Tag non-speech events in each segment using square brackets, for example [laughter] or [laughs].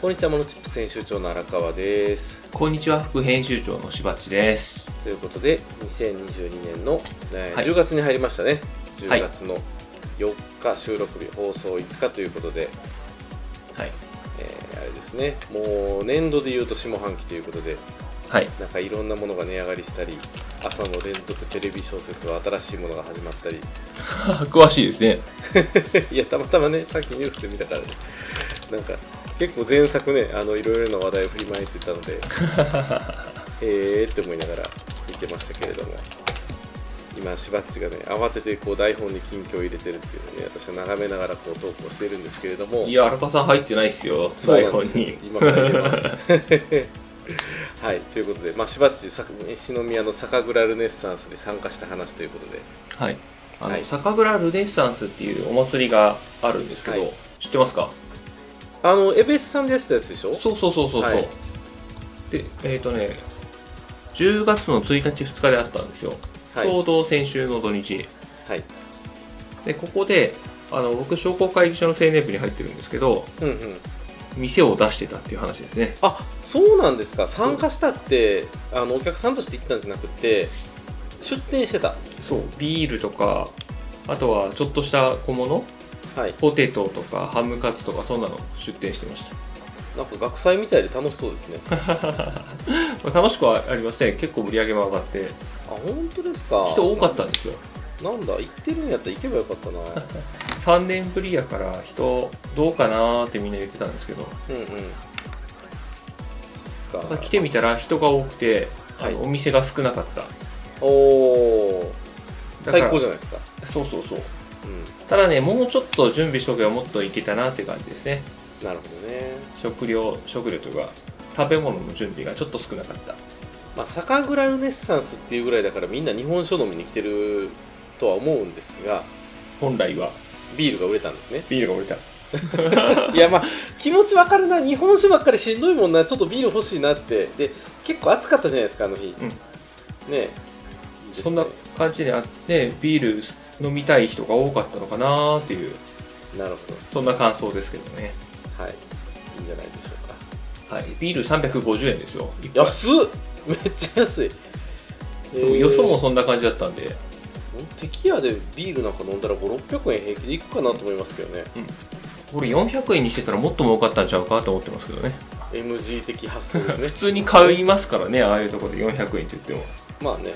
こんにちはモノチップ編集長の荒川です。こんにちは副編集長のしばっちです。ということで2022年の、えーはい。10月に入りましたね。10はい。月の4日収録日放送5日ということで、はい。えーあれですね。もう年度で言うと下半期ということで。はい。なんかいろんなものが値上がりしたり朝の連続テレビ小説は新しいものが始まったり。[laughs] 詳しいですね。[laughs] いやたまたまねさっきニュースで見たからね。なんか結構前作ねあのいろいろな話題を振りまいてたので [laughs] へえって思いながら見てましたけれども。今しばっちがね慌ててこう台本に近況を入れてるっていうのをね私は眺めながらこう投稿しているんですけれども。いや荒川さん入ってないっすよ。そうなんですよ。台本に。今から入れます。[laughs] はいということで、まあ、しばっちさ西宮の酒蔵ルネッサンスに参加した話ということで。はい。あの、はい。酒蔵ルネッサンスっていうお祭りがあるんですけど、はい。知ってますか？あのエベスさんでやってたやつでしょ？そうそうそうそうそう、はい。でえっ、とね10月の1日2日であったんですよ、はい。ちょうど先週の土日。はい。でここであの僕商工会議所の青年部に入ってるんですけどうんうん。店を出してたっていう話ですね。あそうなんですか。参加したってあのお客さんとして行ったんじゃなくて出店してた。そう。ビールとかあとはちょっとした小物はい。ポテトとかハムカツとかそんなの出店してました。なんか学祭みたいで楽しそうですね。あ [laughs] まあ楽しくはありません。結構売り上げも上がって。本当ですか。人多かったんですよ。なんだ行ってるんやったら行けばよかったな。[laughs] 3年ぶりやから人どうかなーってみんな言ってたんですけど。うんうん。そっか。ただ来てみたら人が多くて、はい。お店が少なかった。おお最高じゃないですか。そうそうそううただねもうちょっと準備しとけばもっといけたなって感じですね。んなるほどね。食料食料というか食べ物の準備がちょっと少なかった。まあ酒蔵ルネッサンスっていうぐらいだからみんな日本酒飲みに来てるとは思うんですが本来は。ビールが売れたんですね。ビールが売れた。[laughs] いやまあ気持ちわかるな。日本酒ばっかりしんどいもんな。ちょっとビール欲しいなって。で結構暑かったじゃないですかあの日、うん。ね。そんな感じであってビール飲みたい人が多かったのかなーっていう。なるほそんな感想ですけどね。どはい。いいんじゃないでしょうか。はい。ビール350円ですよ。安っ！[laughs] めっちゃ安い、でもよそもそんな感じだったんで。敵屋でビールなんか飲んだら5600円平気でいくかなと思いますけどね。これ400円にしてたらもっと儲かったんちゃうかと思ってますけどね。MG 的発想ですね。[laughs] 普通に買いますからねああいうところで400円って言っても。まあね、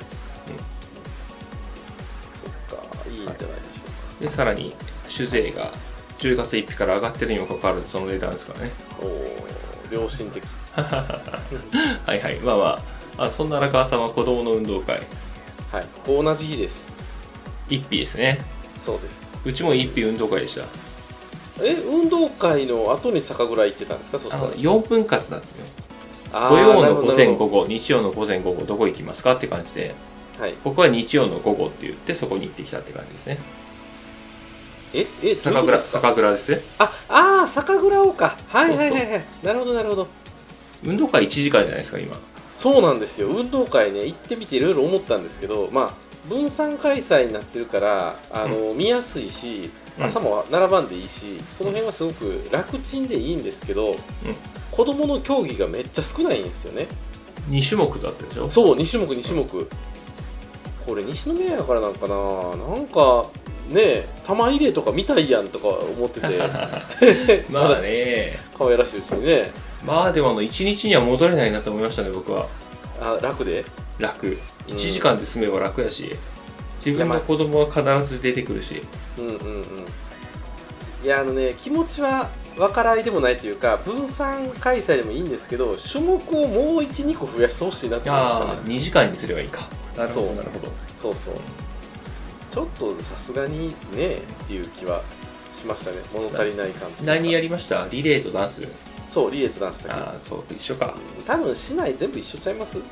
でさらに酒税が10月1日から上がってるにもかかわらずその値段ですからね。おお良心的。[laughs] はいはい。まあまあ。あそんな荒川さんは子供の運動会。はい。同じ日です。一匹ですね。そうです。うちも一匹運動会でした。え運動会の後に酒蔵行ってたんですか？そしたら。あの4分割なんですね土曜の午前午後日曜の午前午後どこ行きますか？って感じで。どはい。僕は日曜の午後って言ってそこに行ってきたって感じですねええどう酒蔵酒蔵ですね。ああー酒蔵をか。はいはいはいはい。なるほどなるほど。運動会1時間じゃないですか今。そうなんですよ。運動会ね行ってみていろいろ思ったんですけどまあ分散開催になってるからあの、見やすいしうん。朝も並ばんでいいし、その辺はすごく楽ちんでいいんですけど、子供の競技がめっちゃ少ないんですよね。2種目だったでしょ？そう2種目2種目。これ西宮やからなんかななんかねえ玉入れとか見たいやんとか思ってて。[laughs] まあね。可愛らしいうちにね。まあでもあの1日には戻れないなと思いましたね僕は。あ楽で？楽。うん。1時間で済めば楽やし。自分の子供は必ず出てくるし。うんうんうん。いやあのね気持ちは分からいでもないというか分散開催でもいいんですけど種目をもう12個増やしてほしいなって思いましたああね2時間にすればいいか。なるほどそう。なるほど。そうそうちょっとさすがにねっていう気はしましたね。物足りない感じ何やりました？リレーとダンス？そうリエとダンスだけ。ああそう一緒か。多分市内全部一緒ちゃいます。うん。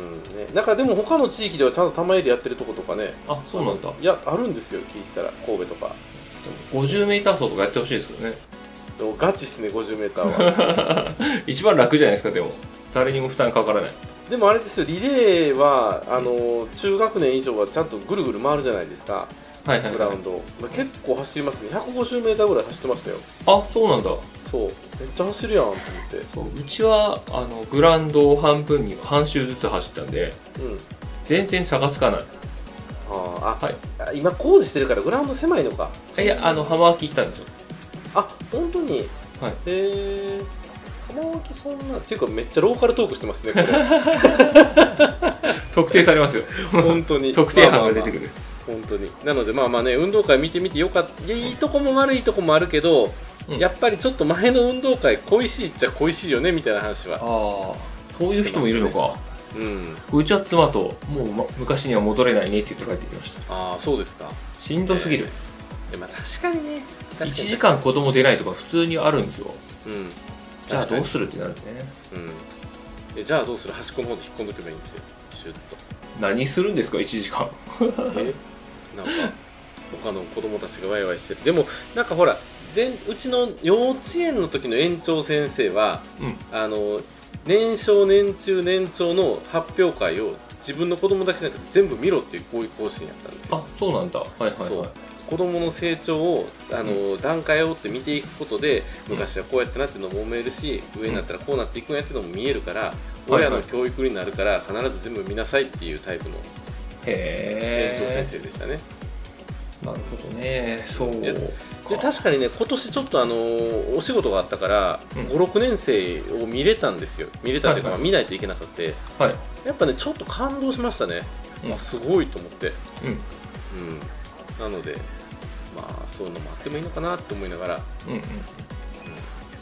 うんね。なんかでも他の地域ではちゃんと玉入れやってるとことかね。あそうなんだ。いやあるんですよ聞いてたら。神戸とか。50m 走とかやってほしいですけどね。でもガチっすね 50m は。[laughs] 一番楽じゃないですかでも誰にも負担かからない。でもあれですよリレーはあの中学年以上はちゃんとぐるぐる回るじゃないですか。はいはい、はい。グラウン、ド、まあ、結構走りますね 150m ぐらい走ってましたよ。あそうなんだ。そう。めっちゃ走るやんと思って。そううちはあのグラウンドを半分に半周ずつ走ったんでうん。全然差がつかない。あーあ、はい。あ今工事してるからグラウンド狭いのか。いやあの浜脇行ったんですよ。あ本当に？はい。へえ浜脇そんなっていうかめっちゃローカルトークしてますねこれ。[laughs] 特定されますよ。本当に。特定班が出てくる、る、本当に。なのでまあまあね運動会見てみてよかった。いいとこも悪いとこもあるけど、うん。やっぱりちょっと前の運動会恋しいっちゃ恋しいよねみたいな話は。ああ。そういう人もいるのか、うん。うちは妻ともう、ま、昔には戻れないねって言って帰ってきました。ああそうですか。しんどすぎる、えまあ確かにね。確かに。1時間子供出ないとか普通にあるんですよ。うんじゃあどうするってなるね。うん。えじゃあどうする？端っこの方で引っ込んどけばいいんですよ。シュッと。何するんですか？1時間。え？なんか他の子供たちがワイワイしてる。でもなんかほら全うちの幼稚園の時の園長先生はうん。あの年少年中年長の発表会を自分の子供だけじゃなくて全部見ろっていうこういう方針やったんですよ。あそうなんだ。はいはいはい子供の成長をあの、段階を追って見ていくことでうん昔はこうやってなってるのも思えるし、上になったらこうなっていくんやっていうのも見えるから、はい親の教育になるから必ず全部見なさいっていうタイプのへ園長先え生でしたね。なるほどね。そう。で確かにね今年ちょっとあのお仕事があったから、うん。56年生を見れたんですよ。見れたというか、はいはい。まあ見ないといけなくて。はい。やっぱねちょっと感動しましたね、うん。あすごいと思って、うん。うん、なのでまあそういうのもあってもいいのかなって思いながら。うんうん。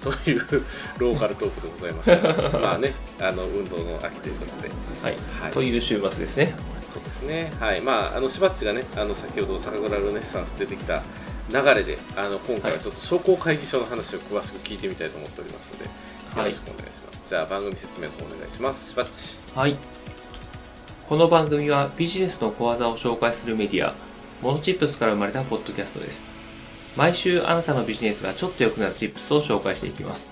というローカルトークでございました。[laughs] まあねあの運動の秋ということで。はい、はい。という週末ですね。そうですね。はい。まああのしばっちがねあの先ほど酒蔵ルネッサンス出てきた流れであの今回はちょっと商工会議所の話を詳しく聞いてみたいと思っておりますのでよはい。ろしくお願いします、じゃあ番組説明の方お願いします。しばっち。はい。この番組はビジネスの小技を紹介するメディア、モノチップスから生まれたポッドキャストです。毎週あなたのビジネスがちょっと良くなるチップスを紹介していきます。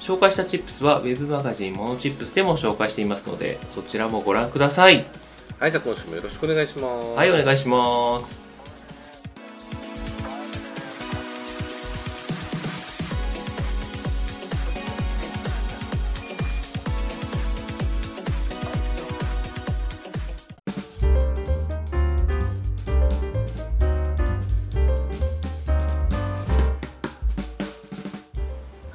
紹介したチップスは Web マガジンモノチップスでも紹介していますので、そちらもご覧ください。はいじゃあ今週もよろしくお願いしますはい、お願いします。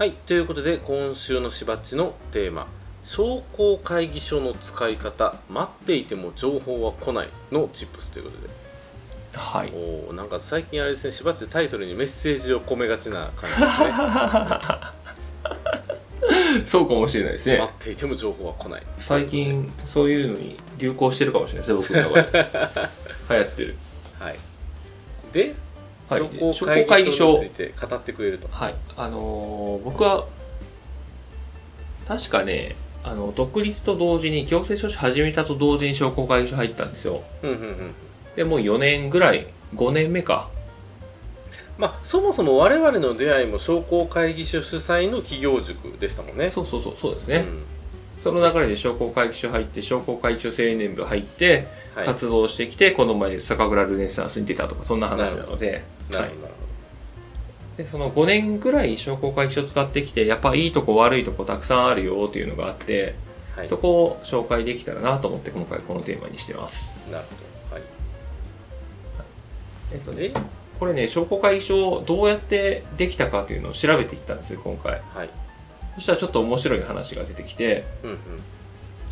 はいということで今週のしばっちのテーマ商工会議所の使い方待っていても情報は来ないのチップスということではい。おーなんか最近あれですねしばっちタイトルにメッセージを込めがちな感じですね [laughs] そうかもしれないですね待。っていても情報は来ない最近、そういうのに流行してるかもしれないですね、僕の中で。[laughs] 流行ってる。はいではい。商工会議所について語ってくれると。はい、あのー僕は確かねあの独立と同時に行政書士始めたと同時に商工会議所入ったんですよ。うんうんうん。でもう4年ぐらい5年目か。まあそもそも我々の出会いも商工会議所主催の企業塾でしたもんね。そうそうそうそうですね、ん。その流れで商工会議所入って商工会議所青年部入ってはい、活動してきて、この前酒蔵ルネッサンスに出たとかそんな話なので。はいなるほど、はい、でその5年ぐらい商工会議所使ってきてやっぱいいとこ悪いとこたくさんあるよっていうのがあって、はい、そこを紹介できたらなと思って今回このテーマにしてます。なるほど。はい。えっとねこれね商工会議所どうやってできたかというのを調べていったんですよ今回、はい、そしたらちょっと面白い話が出てきて、うんうん、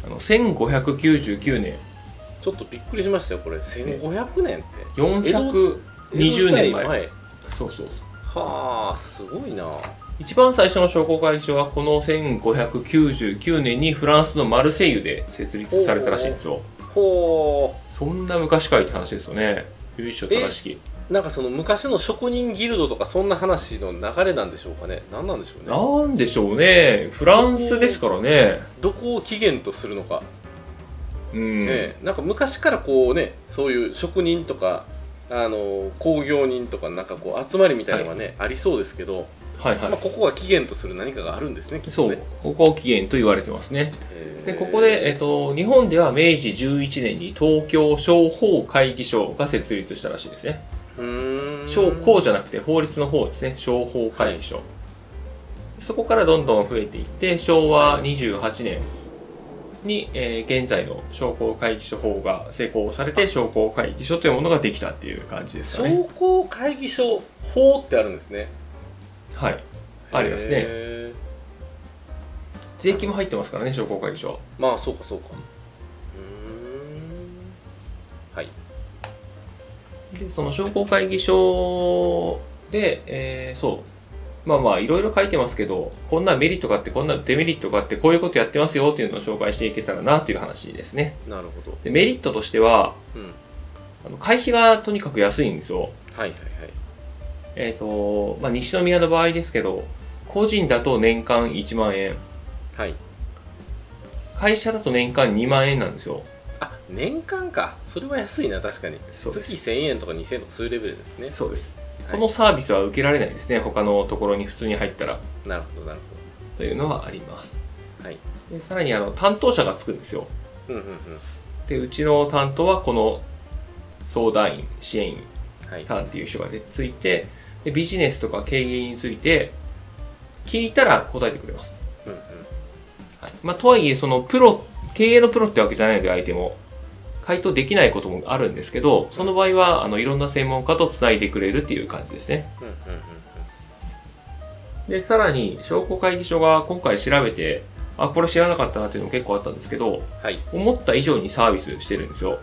あの1599年。ちょっとびっくりしましたよこれ。1500年って。400 20年前。そうそうそう。はあすごいな。一番最初の商工会議所はこの1599年にフランスのマルセイユで設立されたらしいんですよ。ほう。そんな昔かいって話ですよね。由緒正しき。なんかその昔の職人ギルドとかそんな話の流れなんでしょうかね。何なんでしょうね。なんでしょうね。フランスですからね。どこを起源とするのか。うん、ね、なんか昔からこうねそういう職人とかあの工業人とかなんかこう集まりみたいなのがね、ありそうですけど、はいはい。まあ、。ここが起源とする何かがあるんですねきっそうここを起源と言われてますね。で、ここで、えっと、日本では明治11年に東京商法会議所が設立したらしいですね。うーん。商工じゃなくて法律の方ですね。商法会議所、そこからどんどん増えていって昭和28年に、えー現在の商工会議所法が施行されて商工会議所というものができたっていう感じですかね。商工会議所法ってあるんですね。はい。ありますね。へ税金も入ってますからね商工会議所。ーまあそうかそうか。うーん。はい。でその商工会議所で、えーそうまあまあいろいろ書いてますけどこんなメリットがあってこんなデメリットがあってこういうことやってますよっていうのを紹介していけたらなっていう話ですね。なるほど。でメリットとしてはうん。あの会費がとにかく安いんですよ。はいはいはい。えっ、と、まあ、西宮の場合ですけど個人だと年間1万円。はい。会社だと年間2万円なんですよ。あ年間か。それは安いな確かに。月1000円とか2000円とかそういうレベルですね。そうです。はいこのサービスは受けられないですね。他のところに普通に入ったら。なるほどなるというのはあります。ほどはい。でさらにあの担当者がつくんですよ。うんうんうん。でうちの担当はこの相談員支援員はい。さんっていう人がでついてでビジネスとか経営について聞いたら答えてくれます、うんうん。はい。まあ、とはいえそのプロ経営のプロってわけじゃないので相手も回答できないこともあるんですけどその場合はあのいろんな専門家とつないでくれるっていう感じですね。でさらに商工会議所が今回調べてあこれ知らなかったなっていうのも結構あったんですけどはい。思った以上にサービスしてるんですよ。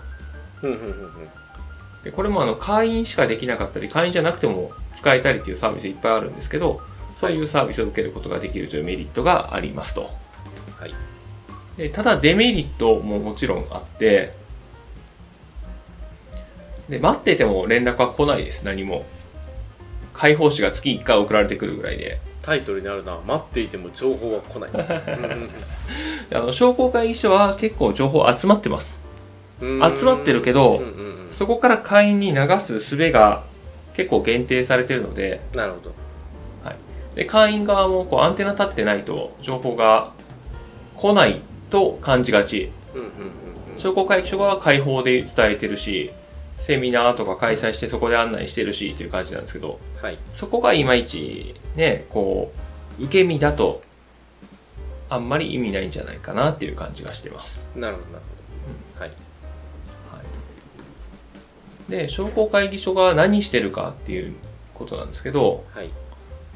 でこれもあの会員しかできなかったり会員じゃなくても使えたりっていうサービスいっぱいあるんですけどそういうサービスを受けることができるというメリットがありますとはい。でただデメリットももちろんあってで待ってても連絡は来ないです。何も。開放誌が月1回送られてくるぐらいで。タイトルにあるな。待っていても情報は来ない。[laughs] あの商工会議所は結構情報集まってます。集まってるけどうんうんうん。そこから会員に流す術が結構限定されてるので。なるほど。で会員側もこうアンテナ立ってないと情報が来ないと感じがち。うんうんうんうん。商工会議所が開放で伝えてるしセミナーとか開催してそこで案内してるしっていう感じなんですけどはい。そこがいまいちねこう受け身だとあんまり意味ないんじゃないかなっていう感じがしてます。なるほどなるほど。はい。で商工会議所が何してるかっていうことなんですけどはい。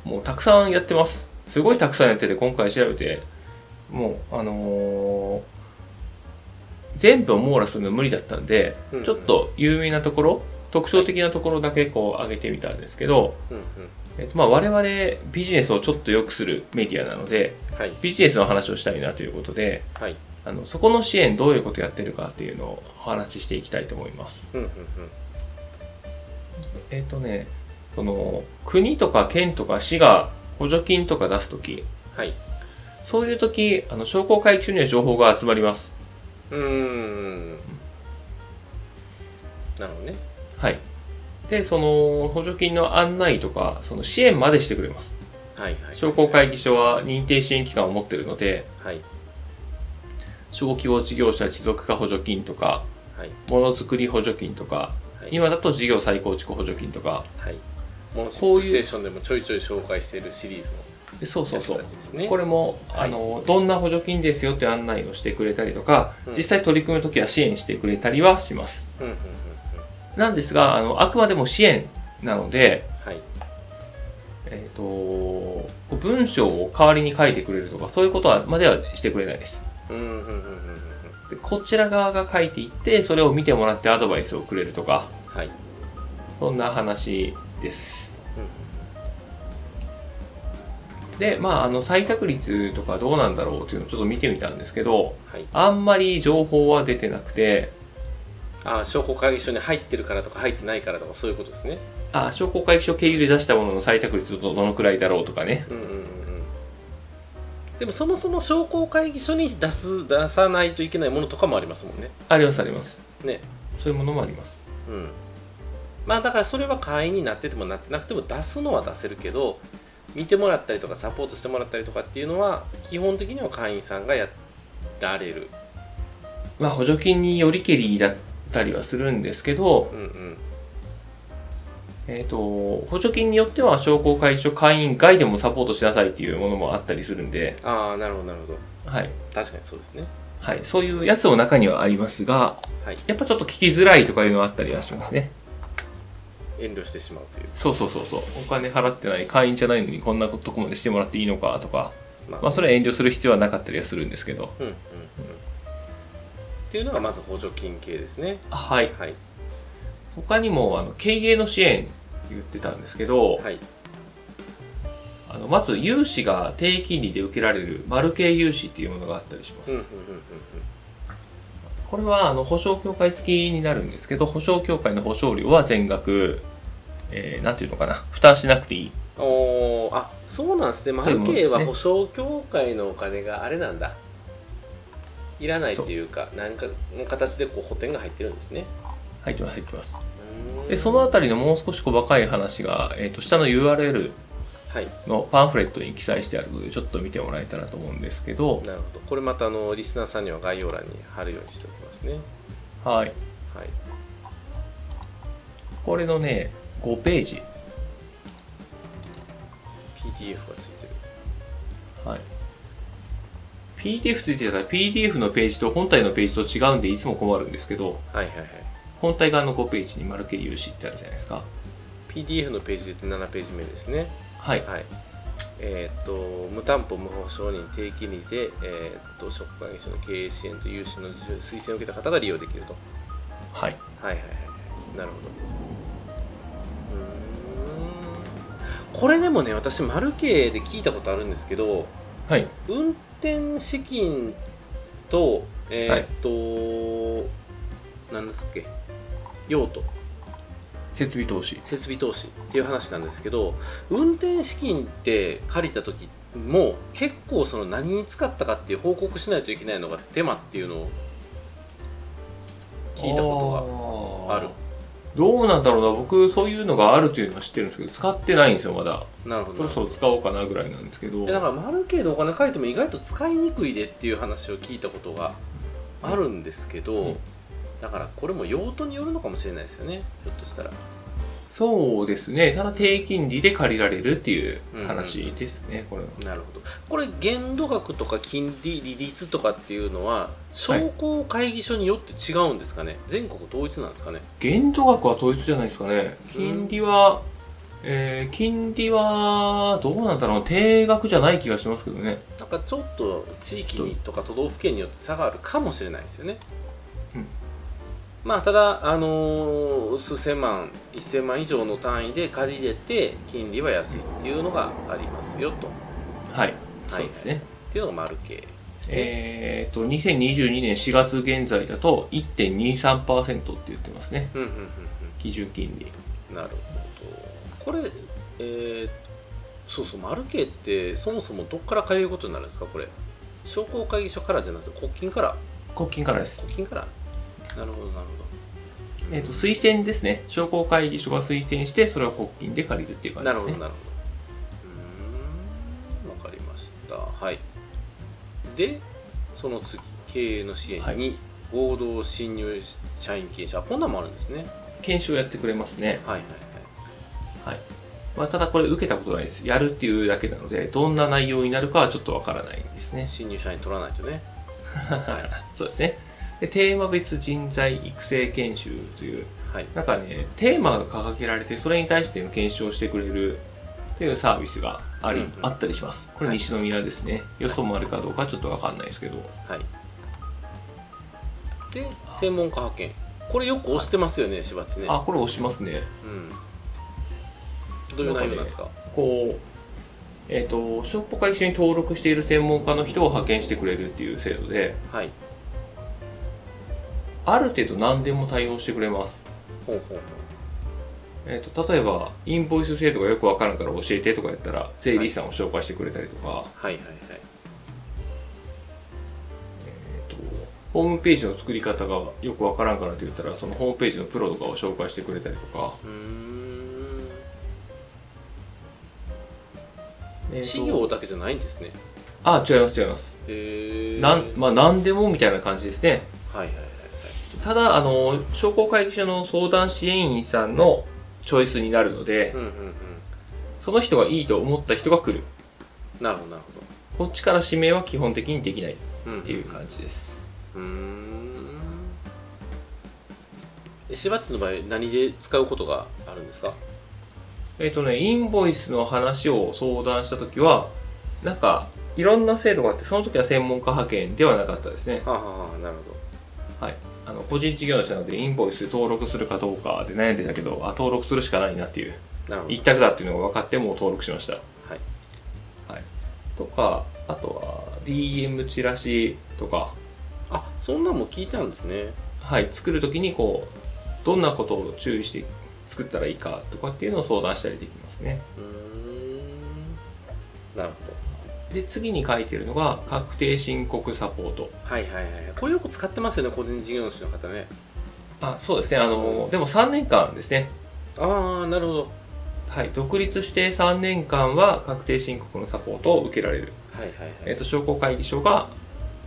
もうたくさんやってます。すごいたくさんやってて今回調べてもうあのー全部を網羅するの無理だったんで、うんうん。ちょっと有名なところ特徴的なところだけこう上げてみたんですけど、うんうん。えっとまあ、我々ビジネスをちょっと良くするメディアなのではい。ビジネスの話をしたいなということではい。あのそこの支援どういうことやってるかっていうのをお話ししていきたいと思います。うんうんうん。えっ、とねその国とか県とか市が補助金とか出すときはい。そういうときあの商工会議所には情報が集まります。うーん。なるほどね。はい。で、その補助金の案内とか、その支援までしてくれます。はいはい商工会議所は認定支援機関を持っているので、はい。小規模事業者持続化補助金とか、はい。ものづくり補助金とか、はい。今だと事業再構築補助金とか、はい。モノステーションでもちょいちょい紹介しているシリーズでそうそうそう。ね。これも、はい。あのどんな補助金ですよって案内をしてくれたりとか、うん。実際取り組むときは支援してくれたりはします。うんうんうんうん。なんですがあのあくまでも支援なので、はい。えー、と文章を代わりに書いてくれるとかそういうことはまではしてくれないです。うんうんうんうん。でこちら側が書いていってそれを見てもらってアドバイスをくれるとかはい。そんな話ですでまああの採択率とかどうなんだろうっていうのをちょっと見てみたんですけどはい。あんまり情報は出てなくてああ商工会議所に入ってるからとか入ってないからとかそういうことですね。あ商工会議所経由で出したものの採択率どどのくらいだろうとかね。うんうんうんうん。でもそもそも商工会議所に出す出さないといけないものとかもありますもんね。ありますあります。ね。そういうものもあります。うん。まあだからそれは会員になっててもなってなくても出すのは出せるけど見てもらったりとかサポートしてもらったりとかっていうのは基本的には会員さんがやられるまあ補助金によりけりだったりはするんですけどうんうんえっ、と、補助金によっては商工会議所会員外でもサポートしなさいっていうものもあったりするんで、ああなるほどなるほどはい。確かにそうですねはい。そういうやつも中にはありますが、はいやっぱちょっと聞きづらいとかいうのはあったりはしますね。遠慮してしまうというそうそうそうそう。お金払ってない、会員じゃないのにこんなとこまでしてもらっていいのかとか、まあ、まあそれは遠慮する必要はなかったりはするんですけど。うんうんうんっていうのがまず補助金系ですねはい。はい他にも、あの、経営の支援言ってたんですけど、はいあのまず融資が低金利で受けられる丸系融資っていうものがあったりします。うんうんうんこれはあの保証協会付きになるんですけど、保証協会の保証料は全額、えー、なんていうのかな、負担しなくていい。うんおーあそうなんですね。マルケは保証協会のお金があれなんだ。いらないというか何かの形でこう補填が入ってるんですね。入ってます、入ってます。で、そのあたりのもう少し細かい話が、えっ、と、下の URL はいのパンフレットに記載してあるので、ちょっと見てもらえたらと思うんですけど、なるほど。これまたあのリスナーさんには概要欄に貼るようにしておきますね。はい。はい。これのね、5ページ。PDF がついてる。はい。PDF ついてたら PDF のページと本体のページと違うんでいつも困るんですけど、はいはいはい。本体側の5ページに丸系融資ってあるじゃないですか。PDF のページで言うと7ページ目ですねはい。はい。えーっと無担保無保証人低金利で、えーっと職会議所の経営支援と融資の推薦を受けた方が利用できると。はい。はいはいはい。はいなるほど。うーん。これでもね私マルケで聞いたことあるんですけどはい。運転資金とえーっと、何ですっけ用途設備投資。設備投資っていう話なんですけど運転資金って借りた時も結構その何に使ったかっていう報告しないといけないのが手間っていうのを聞いたことがある。どうなんだろうな。僕そういうのがあるというのは知ってるんですけど使ってないんですよまだ。なるほど。そろそろ使おうかなぐらいなんですけど。でだからマルケでお金借りても意外と使いにくいでっていう話を聞いたことがあるんですけど、うんだからこれも用途によるのかもしれないですよね。ひょっとしたら。そうですね。ただ低金利で借りられるっていう話ですね、これは。なるほど。これ限度額とか金利利率とかっていうのは商工会議所によって違うんですかね、全国統一なんですかね。限度額は統一じゃないですかね。金利は、えー金利はどうなんだろう。低額じゃない気がしますけどね。なんかちょっと地域にとか都道府県によって差があるかもしれないですよね、うんまあただあのー数千万1000万以上の単位で借りれて金利は安いっていうのがありますよと。っはい、はい。そうですね。ていうのが丸系ですね、えー、と2022年4月現在だと1.23%って言ってますね。うんうんうん基準金利。うんなるほど。これえーそうそう丸系ってそもそもどっから借りることになるんですか？これ。商工会議所からじゃなくて国金から？国金からです。国金からなるほどなるほど。えー、と推薦ですね。商工会議所が推薦してそれを国金で借りるっていう感じですね。なるほどなるほど。うーんわかりました。はい。でその次経営の支援はに合同新入社員研修あこんなんもあるんですね。研修をやってくれますね、はいはいはい。まあ、ただこれ受けたことないです。やるっていうだけなのでどんな内容になるかはちょっとわからないんですね。はい新入社員取らないとね。[laughs] そうですねでテーマ別人材育成研修というはい。なんかねテーマが掲げられてそれに対しての研修をしてくれるというサービスがあり、うんうん。あったりします。これはい西宮ですね、よそもあるかどうかちょっとわかんないですけど。はい。で専門家派遣。これよく押してますよねしばちね。あこれ押しますね。うん。どういう内容なんですか？こうえっ、と商工会議所に登録している専門家の人を派遣してくれるっていう制度ではいある程度何でも対応してくれます。ほうほうほう。えー、と例えばインボイス制度がよくわからんから教えてとかやったら税理士さんを紹介してくれたりとか、はい。はいはいえー、とホームページの作り方がよくわからんからって言ったらそのホームページのプロとかを紹介してくれたりとか、うーん。えーだけじゃないんですね。あ違います違います。へえなんまあ何でもみたいな感じですね。はいはいただあの商工会議所の相談支援員さんのチョイスになるので、うんうんうん。その人がいいと思った人が来る。なるほどなるこっちから指名は基本的にできないっほどうんていう感じです、うーん。えしばっちの場合何で使うことがあるんですか？えっ、とねインボイスの話を相談した時はなんかいろんな制度があってその時は専門家派遣ではなかったですね。はあはあはあなるほはいあの個人事業主なのでインボイス登録するかどうかで悩んでたけどあ登録するしかないなっていう。一択だっていうのが分かってもう登録しました。はい。はい。とかあとは DM チラシとか。あそんなんも聞いたんですね。はい。作る時にこうどんなことを注意して作ったらいいかとかっていうのを相談したりできますね。うーん。なるほで次に書いてるのが確定申告サポート。どはいはいはい。これよく使ってますよね個人事業主の方ね。あそうですね。あのでも3年間ですね。ああなるほど。はい。独立して3年間は確定申告のサポートを受けられる、はいはいはい、えっと商工会議所が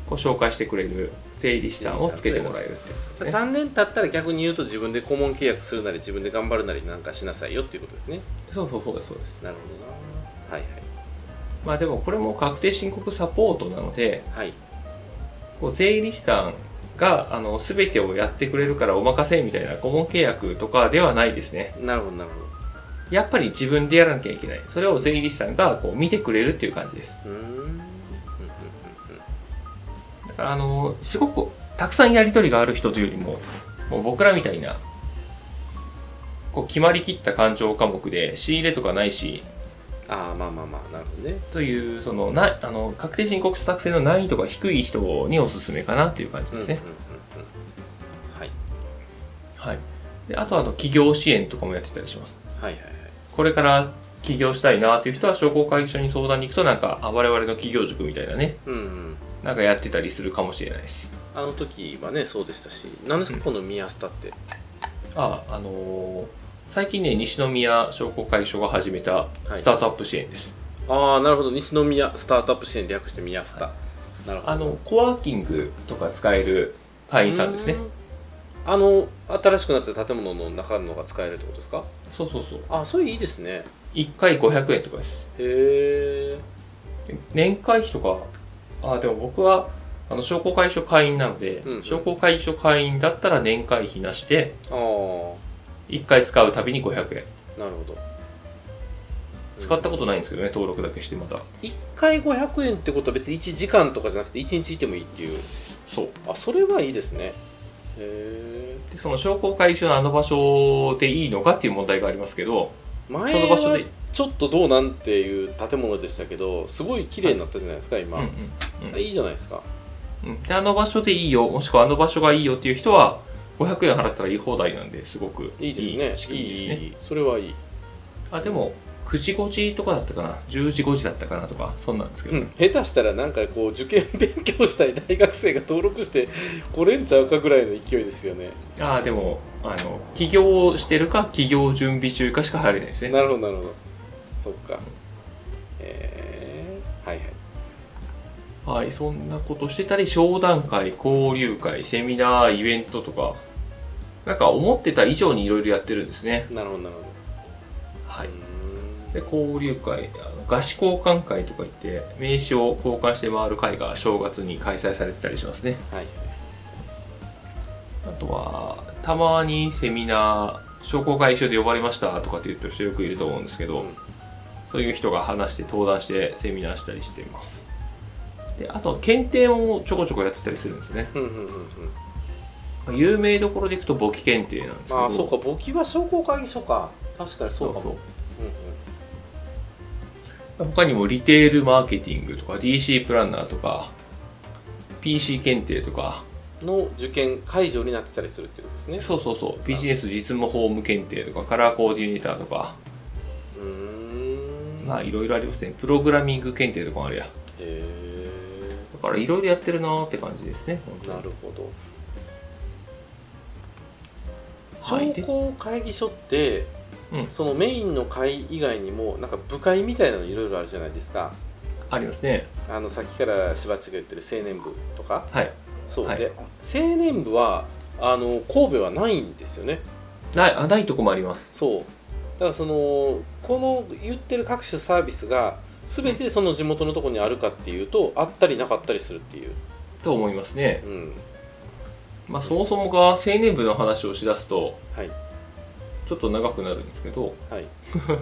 ご紹介してくれる税理士さんをつけてもらえるってね。3年経ったら逆に言うと自分で顧問契約するなり自分で頑張るなりなんかしなさいよっていうことですね。そうそうそうですそうです。なるほどな。はいまあでもこれも確定申告サポートなのではい。はいこう税理士さんがあの全てをやってくれるからお任せみたいな顧問契約とかではないですね。なるほどなるほやっぱり自分でやらなきゃいけない。それを税理士さんがこう見てくれるっていう感じです。だからあのすごくたくさんやり取りがある人というよりももう僕らみたいなこう決まりきった勘定科目で仕入れとかないしああまあまあまあなるほどね。というそのなあの確定申告作成の難易度が低い人におすすめかなっていう感じですね、うんうんうんうんはい。はい、であとはあの企業支援とかもやってたりします。はいはいはい。これから起業したいなっていう人は商工会議所に相談に行くとなんかあ我々の企業塾みたいなね。うんうん。なんかやってたりするかもしれないです。あの時はねそうでしたし何ですかこの宮下って。ああのー最近ね西宮商工会議所が始めたスタートアップ支援です、ああなるほど。西宮スタートアップ支援略して宮下、なるほど。あのコワーキングとか使える会員さんですね。あの新しくなった建物の中のが使えるってことですか？そうそうそう。あそれいいですね。1回500円とかです。へえで年会費とかあでも僕はあの商工会議所会員なので、うんうん。商工会議所会員だったら年会費なしでああ1回使うたびに500円。なるほど。使ったことないんですけどね登録だけしてまだ。1回500円ってことは別に1時間とかじゃなくて1日いてもいいっていう。そう。あそれはいいですね。へえでその商工会議所のあの場所でいいのかっていう問題がありますけど前その場所はで。ちょっとどうなんていう建物でしたけどすごい綺麗になったじゃないですか今、うんうんうんいいじゃないですか。うん。であの場所でいいよもしくはあの場所がいいよっていう人は500円払ったらいい放題なんですごくいいですね。仕組みですね。それはいい。あでも9時5時とかだったかな？10時5時だったかなとかそんなんですけど、うん、下手したらなんかこう受験勉強したい大学生が登録して来れんちゃうかぐらいの勢いですよね。ああでもあの起業してるか起業準備中かしか入れないですね。なるほどなるほど。そっか。えー、はいはい。はいそんなことしてたり商談会交流会セミナーイベントとかなんか思ってた以上にいろいろやってるんですね。なるほどなるほど。はい。で交流会あの菓子交換会とか言って名刺を交換して回る会が正月に開催されてたりしますね。はい。あとはたまにセミナー商工会議所で呼ばれましたとかって言ってる人よくいると思うんですけど、うん。そういう人が話して登壇してセミナーしたりしています。であとは検定もちょこちょこやってたりするんですね。うんうんうんうん有名どころでいくと簿記検定なんですけど。ああそうか簿記は商工会議所か。確かにそうかも。そうう。んそう他にもリテールマーケティングとか DC プランナーとか PC 検定とか。うんの受験会場になってたりするっていうことですね。そうそうそう。ビジネス実務法務検定とかカラーコーディネーターとか。うーん。まあいろいろありますね。プログラミング検定とかもあるや。へえだからいろいろやってるなーって感じですねなるほど。はい商工会議所って、うん。そのメインの会以外にもなんか部会みたいなのいろいろあるじゃないですか。ありますね。あのさっきからしばっちが言ってる青年部とか。はい。そう、はい。で青年部はあの神戸はないんですよね。ないあないとこもあります。そう。からそのこの言ってる各種サービスが全てその地元のところにあるかっていうとあったりなかったりするっていう、と思いますね。うん、まあ、そもそもが青年部の話をしだすと、はい。ちょっと長くなるんですけど、はい。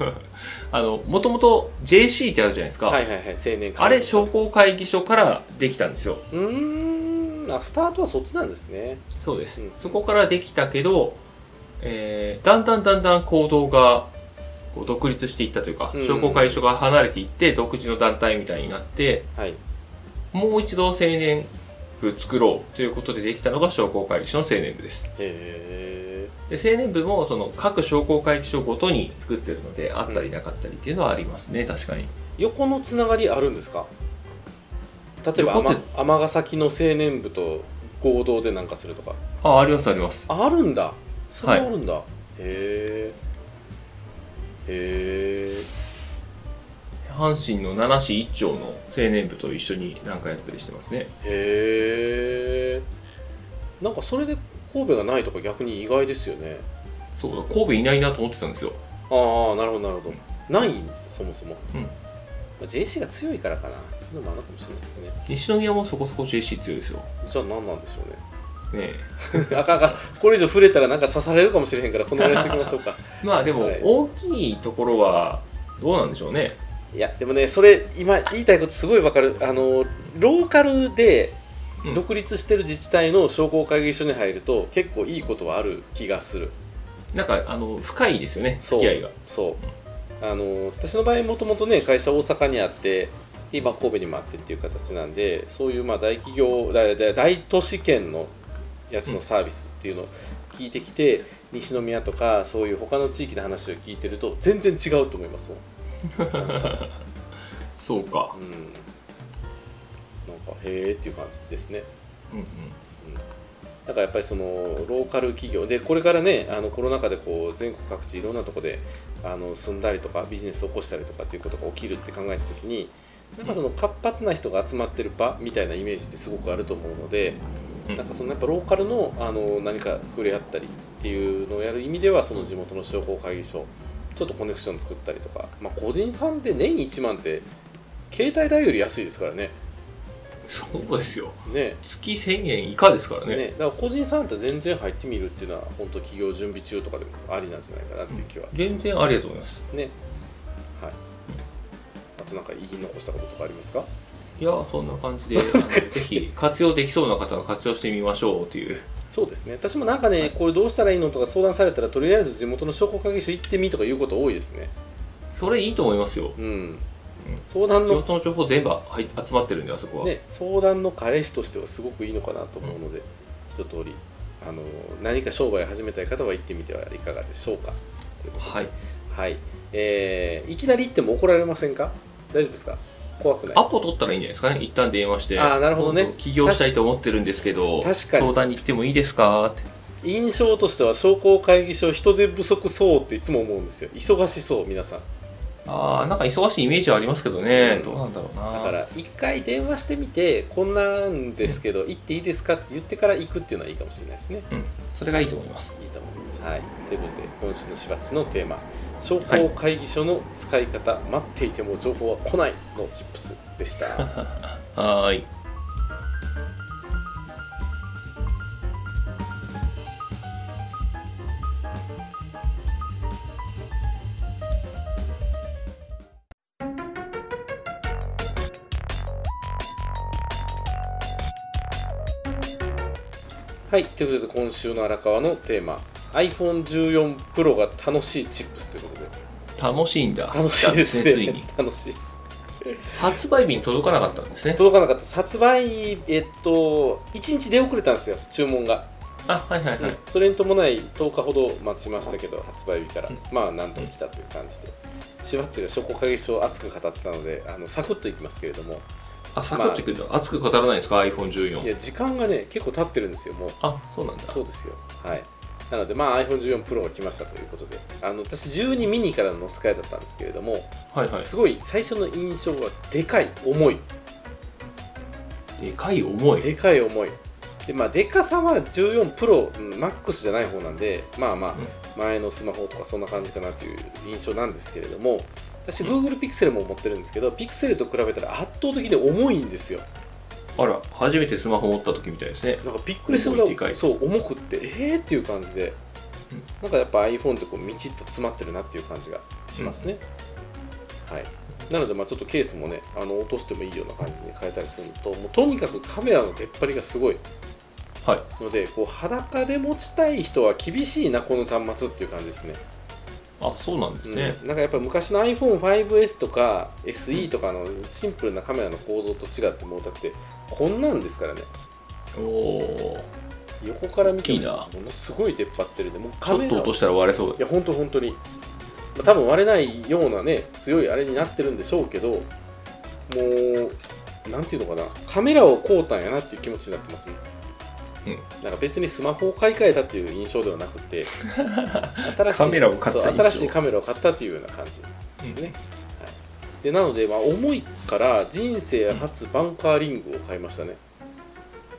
[laughs] あの、もともと JC ってあるじゃないですか。はいはいはい青年会あれ、商工会議所からできたんですよ。うーん。あスタートはそっちなんですね。そうです。うん。そこからできたけど、えーだんだんだんだん行動がこう独立していったというか、うん。商工会議所が離れていって、独自の団体みたいになって、はい。もう一度青年部作ろうということでできたのが商工会議所の青年部です。へで青年部もその各商工会議所ごとに作ってるのであったりなかったりっていうのはありますね、確かに。え横のつながりあるんですか？例えば尼尼崎の青年部と合同でなんかするとか。あありますあります。ああるんだ。それあるんだ、へえへえ阪神の七市一丁の青年部と一緒に何かやったりしてますね。へえんかそれで神戸がないとか逆に意外ですよね。そうだ神戸いないなと思ってたんですよ。ああなるほどなるほど。ないんですそもそも、うん。まあ JC が強いからかな。そういうのもあるかもしれないですね。西宮もそこそこ JC 強いですよ。じゃあ何なんでしょうね。ね [laughs] あかんあかん。これ以上触れたらなんか刺されるかもしれへんからこのぐらいにしておきましょうか。え [laughs] まあでもはい。大きいところはどうなんでしょうねいやでもねそれ今言いたいことすごいわかる。あのローカルでうん。独立してる自治体の商工会議所に入ると結構いいことはある気がする。なんかあの深いですよね付き合いが。そう。あの私の場合もともとね会社大阪にあって今神戸にもあってっていう形なんでそういうまあ大企業大都市圏のやつのサービスっていうのを聞いてきて、西宮とかそういう他の地域の話を聞いてると全然違うと思いますもん [laughs] そうか。うん。なんかへえっていう感じですね。うんうん。だからやっぱりそのローカル企業でこれからねあのコロナ禍でこう全国各地いろんなとこであの住んだりとかビジネスを起こしたりとかっていうことが起きるって考えた時になんかその活発な人が集まってる場みたいなイメージってすごくあると思うのでうん。なんかそのやっぱローカルのあの何か触れ合ったりっていうのをやる意味ではその地元の商工会議所ちょっとコネクション作ったりとか、まあ、個人さんで年1万って携帯代より安いですからね。そうですよ。ね。月1000円以下ですからね。ね、だから個人さんって全然入ってみるっていうのは本当企業準備中とかでもありなんじゃないかなっていう気はします。全然ありだと思います。ね。はい。あとなんか言い残したこととかありますか？いやそんな感じで [laughs] ぜひ活用できそうな方は活用してみましょうというそうですね。私もなんかねこれどうしたらいいのとか相談されたらとりあえず地元の商工会議所行ってみとか言うこと多いですね。それいいと思いますよ。うん。相談地の元の情報全部集まってるんであそこは、ね相談の返しとしてはすごくいいのかなと思うので、一通り。あの何か商売を始めたい方は行ってみてはいかがでしょうか。ということで。はい。はい、えーいきなり行っても怒られませんか？大丈夫ですか？怖くない。アポ取ったらいいんじゃないですかね。一旦電話してあーなるほどね。起業したいと思ってるんですけど確かに。相談に行ってもいいですかって。印象としては商工会議所人手不足そうっていつも思うんですよ。忙しそう皆さん。ああなんか忙しいイメージはありますけどね、うん。どうなんだろうな。だから一回電話してみてこんなんですけど行っていいですかって言ってから行くっていうのはいいかもしれないですね。うん。それがいいと思います。いいと思いますはい。ということで今週のしばっちのテーマ商工会議所の使い方、待っていても情報は来ないのチップスでした。[laughs] はーい。はい、ということで今週の荒川のテーマ iPhone14 Pro が楽しいチップスということで。楽しいんだ。楽しいですついに。ね楽しい。発売日に届かなかったんですね。届かなかった。発売えっと1日出遅れたんですよ。注文が、あはいはいはい、それに伴い10日ほど待ちましたけど発売日から、まあなんとか来たという感じで。しばっちが商工会議所を熱く語ってたのであのサクッといきますけれども。あサクッとくると熱く語らないんですか？iPhone14 いや時間がね結構経ってるんですよもう。あそうなんだ。そうですよ。はいなのでまあ iPhone14 Pro が来ましたということで。あの私12ミニからの使いだったんですけれどもはいはい。すごい最初の印象はでかい重い。でかい重い。でかい重い。でまあでかさは14 Pro、うん、マックスじゃない方なんでまあまあ、前のスマホとかそんな感じかなという印象なんですけれども私 Google Pixel も持ってるんですけど、Pixel と比べたら圧倒的に重いんですよあら初めてスマホ持った時みたいですね。なんかびっくりするぐらいそう重くってえーっていう感じで、なんかやっぱ iPhone ってこうみちっと詰まってるなっていう感じがしますね、はい。なのでまあちょっとケースもねあの落としてもいいような感じに変えたりするのともうとにかくカメラの出っ張りがすごい。はい。のでこう裸で持ちたい人は厳しいなこの端末っていう感じですねあそうなんですね、うん。なんかやっぱ昔の iPhone5S とか SE とかのシンプルなカメラの構造と違ってもうだってこんなんですからね。おお横から見てもものすごい出っ張ってるんでもうちカメラょっと落としたら割れそう。いや本当本当に。まあ多分割れないようなね強いあれになってるんでしょうけどもうなんていうのかな。カメラを買うたんやなっていう気持ちになってますねうんなんか別にスマホを買い替えたっていう印象ではなくて [laughs] 新しいカメラを買ったそう印象。新しいカメラを買ったっていうような感じですね、はい、でなので、まあ、重いから人生初バンカーリングを買いましたね、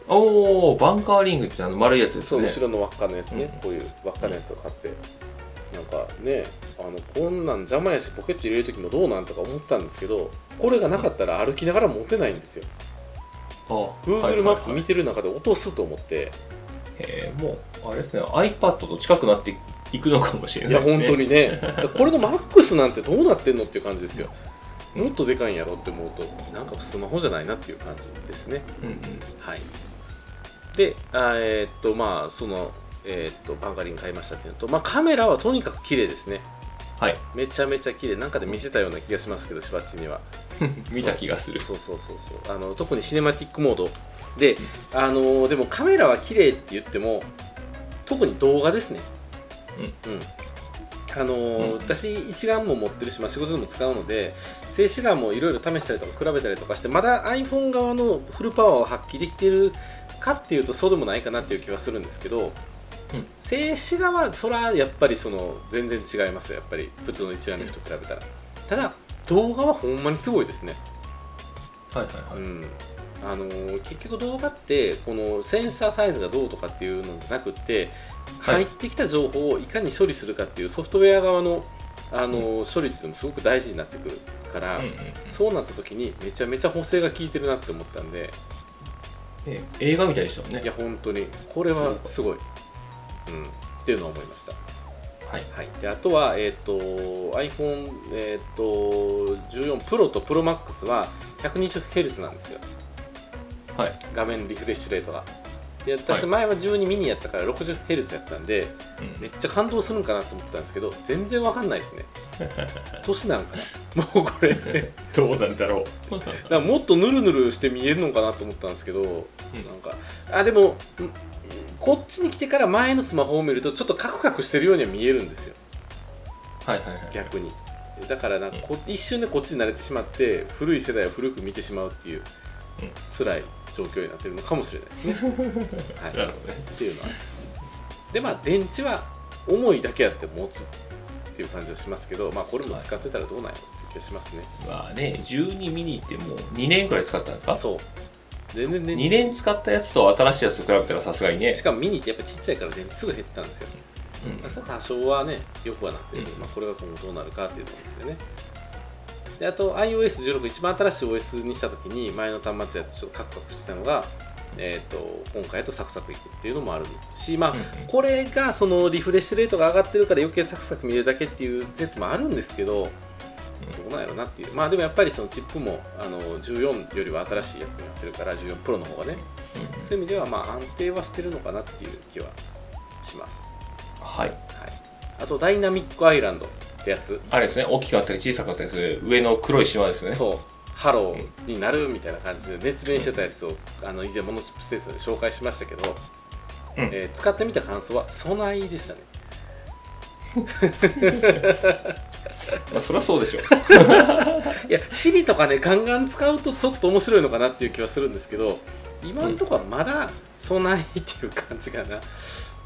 おおバンカーリングってあの丸いやつですそうね後ろの輪っかのやつね、うん。こういう輪っかのやつを買って。なんかねあのこんなん邪魔やしポケット入れる時もどうなんとか思ってたんですけどこれがなかったら歩きながら持てないんですよ。あ Google マップ見ててる中で落とすと思って、えー、もうあれですね iPad と近くなっていくのかもしれいやないですね。本当にね。[laughs] これのマックスなんてどうなってんのっていう感じですよ。もっとでかいんやろって思うとなんかスマホじゃないなっていう感じですね。うんうん。はい。であえーっとまあそのえーっとバンカリング買いましたっていうのと、まあ、カメラはとにかく綺麗ですね。はい。めちゃめちゃ綺麗。なんかで見せたような気がしますけどしばっちには [laughs] 見た気がする。そう。そうそうそうあの特にシネマティックモード。であのでもカメラは綺麗って言っても特に動画ですね。うん、あのーうん私一眼も持ってるし、まあ、仕事でも使うので静止画もいろいろ試したりとか比べたりとかしてまだ iPhone 側のフルパワーを発揮できてるかっていうとそうでもないかなっていう気はするんですけど、静止画はそれはやっぱりその全然違いますよ。やっぱり普通の一眼レフと比べたら。ただ動画はほんまにすごいですね。はいはいはい、うん。あのー結局動画ってこのセンサーサイズがどうとかっていうのじゃなくってはい。入ってきた情報をいかに処理するかっていうソフトウェア側の、あのー処理っていうのもすごく大事になってくるから、うんうんうん。そうなった時にめちゃめちゃ補正が効いてるなって思ったんで。え映画みたいでしたもんね。いや本当に。これはすごい、うん、っていうのは思いました。はい。はい、であとは、えー、と iPhone、えー、と14 Pro と ProMax は 120Hz なんですよ。はい。画面リフレッシュレートが。で私はい。前は12ミニやったから 60Hz やったんでうん。めっちゃ感動するんかなと思ったんですけど全然わかんないですね。[laughs] 年なんかな。もうこれ。だ [laughs] かどうなんだろう。らもっとヌルヌルして見えるのかなと思ったんですけど、なんか。あでもんこっちに来てから前のスマホを見るとちょっとカクカクしてるようには見えるんですよ。はいはいはい。逆に。だからなん。かこ一瞬でこっちに慣れてしまって古い世代を古く見てしまうっていううん。辛い状況になってるのかもしれないですね。[laughs] はい、なるほどね。っていうのはでまあ電池は重いだけあって持つっていう感じはしますけど、まあ、これも使ってたらどうなんやろっていう気がしますね、まあね12ミニってもう2年くらい使ったんですか？そう全然電2池年使ったやつと新しいやつと比べたらさすがにね。しかもミニってやっぱちっちゃいから電池すぐ減ってたんですよ、うん。まあ、それは多少はねよくはなってうん。まあ、これが今後どうなるかっていうところですよね。であと iOS16 一番新しい OS にした時に前の端末やとちょっとカクカクしてたのが、えー、と今回とサクサクいくっていうのもあるし、まあこれがそのリフレッシュレートが上がってるから余計サクサク見れるだけっていう説もあるんですけど、どうなんやろなっていう。まあでもやっぱりそのチップもあの14よりは新しいやつになってるから14プロの方がね。うん。そういう意味ではまあ安定はしてるのかなっていう気はします、はい。はい、あと Dynamic Island ってやつ、あれですね。大きかったり小さかったりする上の黒い島ですね。そう。ハローになるみたいな感じで熱弁してたやつをあの以前モノチップステーションで紹介しましたけど、うん。えー使ってみた感想は備えでしたね [laughs] まあ、そりゃそうでしょいや Siri とかねガンガン使うとちょっと面白いのかなっていう気はするんですけど今のところはまだ備えっていう感じかな、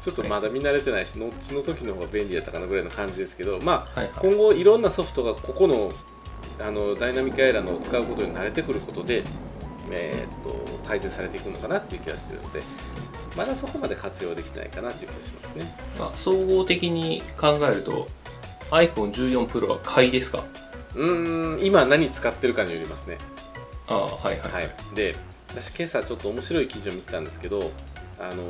ちょっとまだ見慣れてないし、後の時の方が便利だったかなぐらいの感じですけどまあはいはい。今後いろんなソフトがここのあのダイナミックアイランドを使うことに慣れてくることでえーっと改善されていくのかなっていう気がしてるのでまだそこまで活用できてないかなっていう気がしますね。まあ、総合的に考えると iPhone14 Pro は買いですか？うーん今何使ってるかによりますね。ああはいはい。はい、で私今朝ちょっと面白い記事を見てたんですけどあの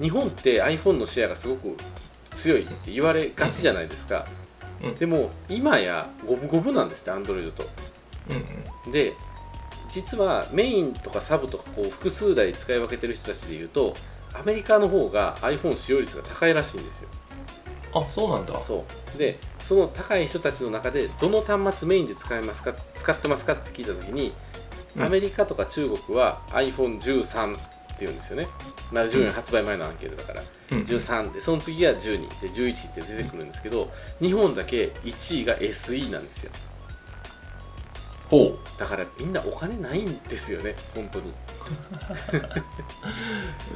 日本って iPhone のシェアがすごく強いって言われがちじゃないですか、うん。でも今や五分五分なんですって Android と。うんうん。で実はメインとかサブとかこう複数台使い分けてる人たちでいうとアメリカの方が iPhone 使用率が高いらしいんですよ。あそうなんだ。そう。でその高い人たちの中でどの端末メインで使いますか使ってますかって聞いた時に、うん。アメリカとか中国は iPhone13 って言うんですよね。まだ14発売前のアンケートだから、うん。13でその次が12で11って出てくるんですけど日本だけ1位が SE なんですよほだからみんなお金ないんですよね本当に。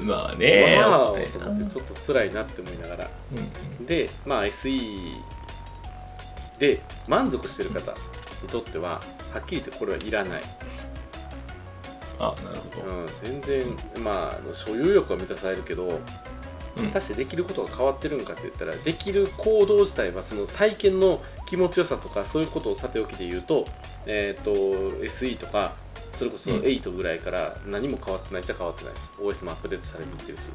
う [laughs] まあね。わあねと思ってちょっと辛いなって思いながら。うんでまあ SE で満足してる方にとってははっきり言ってこれはいらない、あなるほど。うん、全然まあ所有欲は満たされるけどうん。果たしてできることが変わってるんかって言ったらできる行動自体はその体験の気持ちよさとかそういうことをさておきで言うと,、えー、と SE とかそれこそうん。8ぐらいから何も変わってないっちゃ変わってないです。OS もアップデートされていってるし。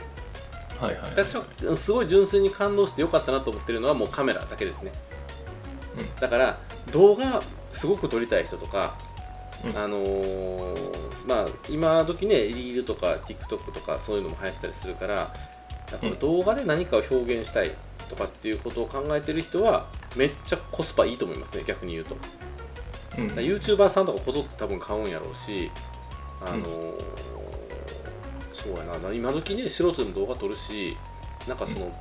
はいはい。私はすごい純粋に感動してよかったなと思ってるのはもうカメラだけですね、うん。だから動画すごく撮りたい人とか、うん。あのーまあ今時ねリールとか TikTok とかそういうのも流行ってたりするからだからうん。動画で何かを表現したいとかっていうことを考えてる人はめっちゃコスパいいと思いますね逆に言うとうん。YouTuber さんとかこぞって多分買うんやろうしあのーそうやな。今時ね素人でも動画撮るしなんかその、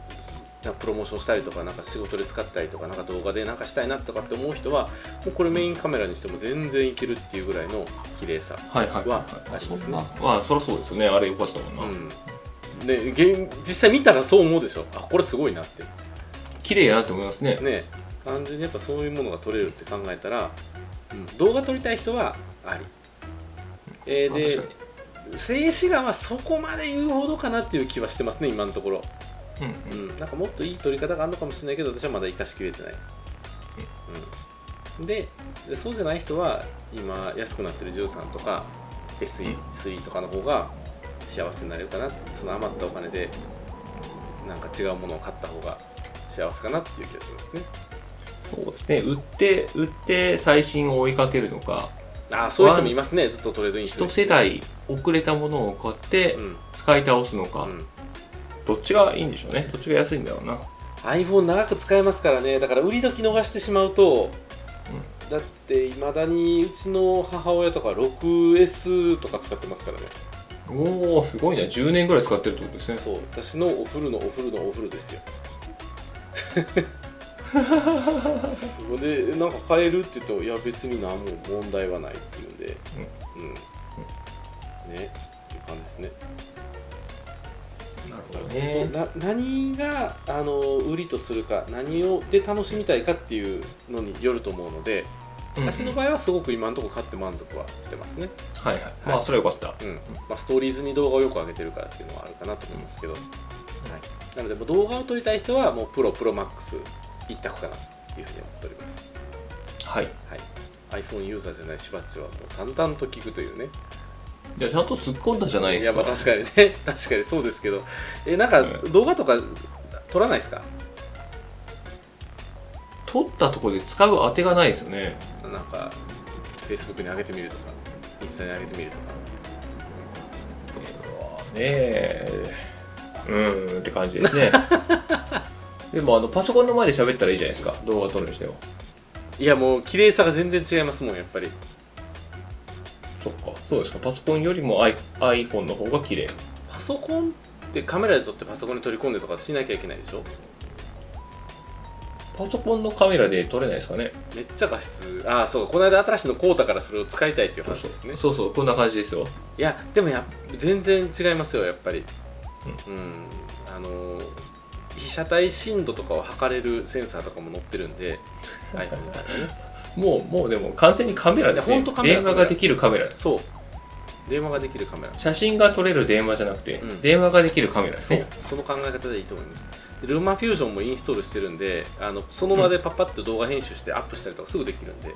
なんかプロモーションしたりとかなんか仕事で使ったりとかなんか動画でなんかしたいなとかって思う人はもうこれメインカメラにしても全然いけるっていうぐらいの綺麗さはありますね。まあそりゃそうですよね。あれよかったもんな、うん。で現実際見たらそう思うでしょ。あこれすごいなって。綺麗やなって思いますね。ね。単純にやっぱそういうものが撮れるって考えたら、うん動画撮りたい人はあり、えーまあで静止画はそこまで言うほどかなっていう気はしてますね今のところ、にうん。うん、なんかもっといい撮り方があるのかもしれないけど私はまだ生かしきれてない、うん、ででそうじゃない人は今安くなってる13とか SE3 とかの方が幸せになれるかなその余ったお金でなんか違うものを買った方が幸せかなっていう気がしますねそうですね。売って売って最新を追いかけるのか。ああそういう人もいますね。ずっとトレードインする一世代遅れたものを買ってうん。使い倒すのか、うん。どっちがいいんでしょうね。どっちが安いんだろうな。iPhone 長く使えますからね。だから売り時逃してしまうと、だっていまだにうちの母親とか 6S とか使ってますからね。おおすごいな10年ぐらい使ってるってことですね。そう。私のお風呂のお風呂のお風呂ですよそれでなんか変えるって言ってもいや別に何も問題はないっていうんで。うん、ね。っていう感じですね。なるほどね。な何があの売りとするか何をで楽しみたいかっていうのによると思うので私の場合はすごく今のところ買って満足はしてますね、はいはい。まあそれはよかった。うん。まあ、ストーリーズに動画をよく上げてるからっていうのはあるかなと思いますけど、はい、なのでもう動画を撮りたい人はもうプロプロマックス一択かなというふうに思っております、はい。はい、iPhone ユーザーじゃないしばっちはもう淡々と聞くというね。じゃあちゃんと突っ込んだじゃないですか。いやまあ確かにね。[laughs] 確かにそうですけど。えなんかうん。動画とか撮らないですか？撮ったところで使う当てがないですよね。なんか Facebook に上げてみるとかインスタに上げてみるとか。ねえ。うーんって感じですね [laughs] でもあのパソコンの前で喋ったらいいじゃないですか。動画撮るにしても。いやもう綺麗さが全然違いますもんやっぱり。そっか。そうですか。パソコンよりも I- iPhone の方が綺麗。パソコンってカメラで撮ってパソコンに取り込んでとかしなきゃいけないでしょ？パソコンのカメラで撮れないですかね。めっちゃ画質。ああそうか。この間新しいの買うたからそれを使いたいっていう話ですね。そうそう。こんな感じですよ。いやでもや全然違いますよやっぱり。うん、あの被写体深度とかを測れるセンサーとかも載ってるんで [laughs] iPhone ね。もうもうでも完全にカメラですね電話ができるカメラそう。電話ができるカメラ。写真が撮れる電話じゃなくて、うん。電話ができるカメラですそう。ねその考え方でいいと思います。でルーマンフュージョンもインストールしてるんであのその場でパッパッと動画編集してアップしたりとかすぐできるんで、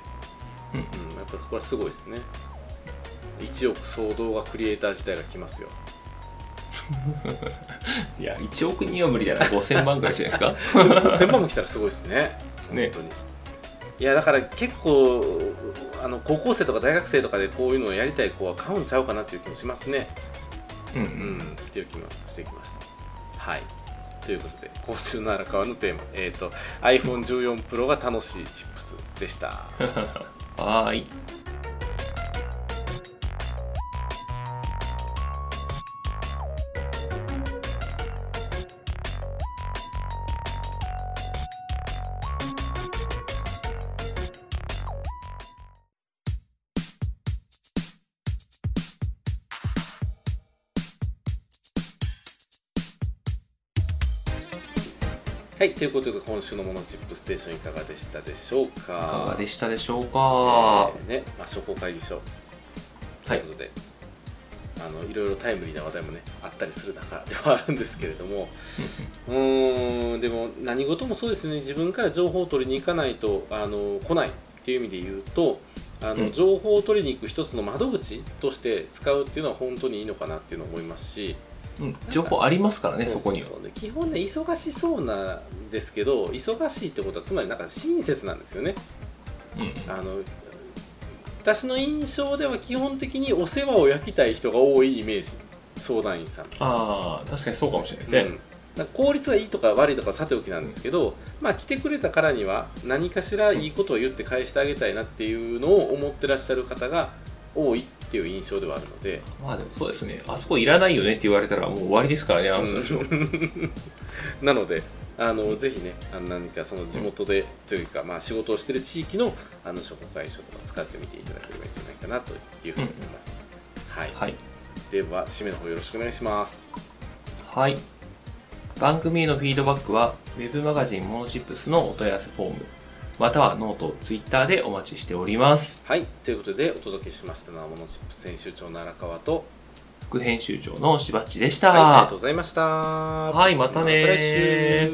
うん。やっぱこれはすごいですね。1億総動画クリエイター自体が来ますよいや1億人は無理だな。5000万ぐらいじゃないですか？1000万も来たらすごいですね。ね本当に。いやだから結構あの高校生とか大学生とかでこういうのをやりたい子は買うんちゃうかなっていう気もしますね。うんううん。んっていう気もしてきました。はい。ということで今週の荒川のテーマ、えー、と iPhone14 Pro が楽しいチップスでした。[laughs] はーいはいということで今週のモノチップステーションいかがでしたでしょうか？いかがでしたでしょうか、えーね、まあ、商工会議所とはい。いうことで、あのいろいろタイムリーな話題もねあったりする中ではあるんですけれどもうーんでも何事もそうですよね。自分から情報を取りに行かないとあの来ないっていう意味で言うとあの、うん。情報を取りに行く一つの窓口として使うっていうのは本当にいいのかなっていうのを思いますし、うん、情報ありますからねそこには。基本ね忙しそうなんですけど忙しいってことはつまりなんか親切なんですよね。うん。あの私の印象では基本的にお世話を焼きたい人が多いイメージ。相談員さん。ああ確かにそうかもしれないですね、うん。効率がいいとか悪いとかさておきなんですけど、まあ来てくれたからには何かしらいいことを言って返してあげたいなっていうのを思ってらっしゃる方が多い。っていう印象ではあるので、まあでもそうですね。あそこいらないよねって言われたらもう終わりですからねあの人たちは。[laughs] なのであのぜひねあの何かその地元でというか、まあ、仕事をしている地域のあの商工会所とか使ってみていただければいいんじゃないかなというふうに思います、はい、はい。では締めの方よろしくお願いします。はい。番組へのフィードバックは、ウェブマガジンモノチップスのお問い合わせフォーム、またはノート、ツイッターでお待ちしております。はいということでお届けしましたのはモノチップス編集長の荒川と、副編集長のしばっちでした。はい、ありがとうございましたはいまたね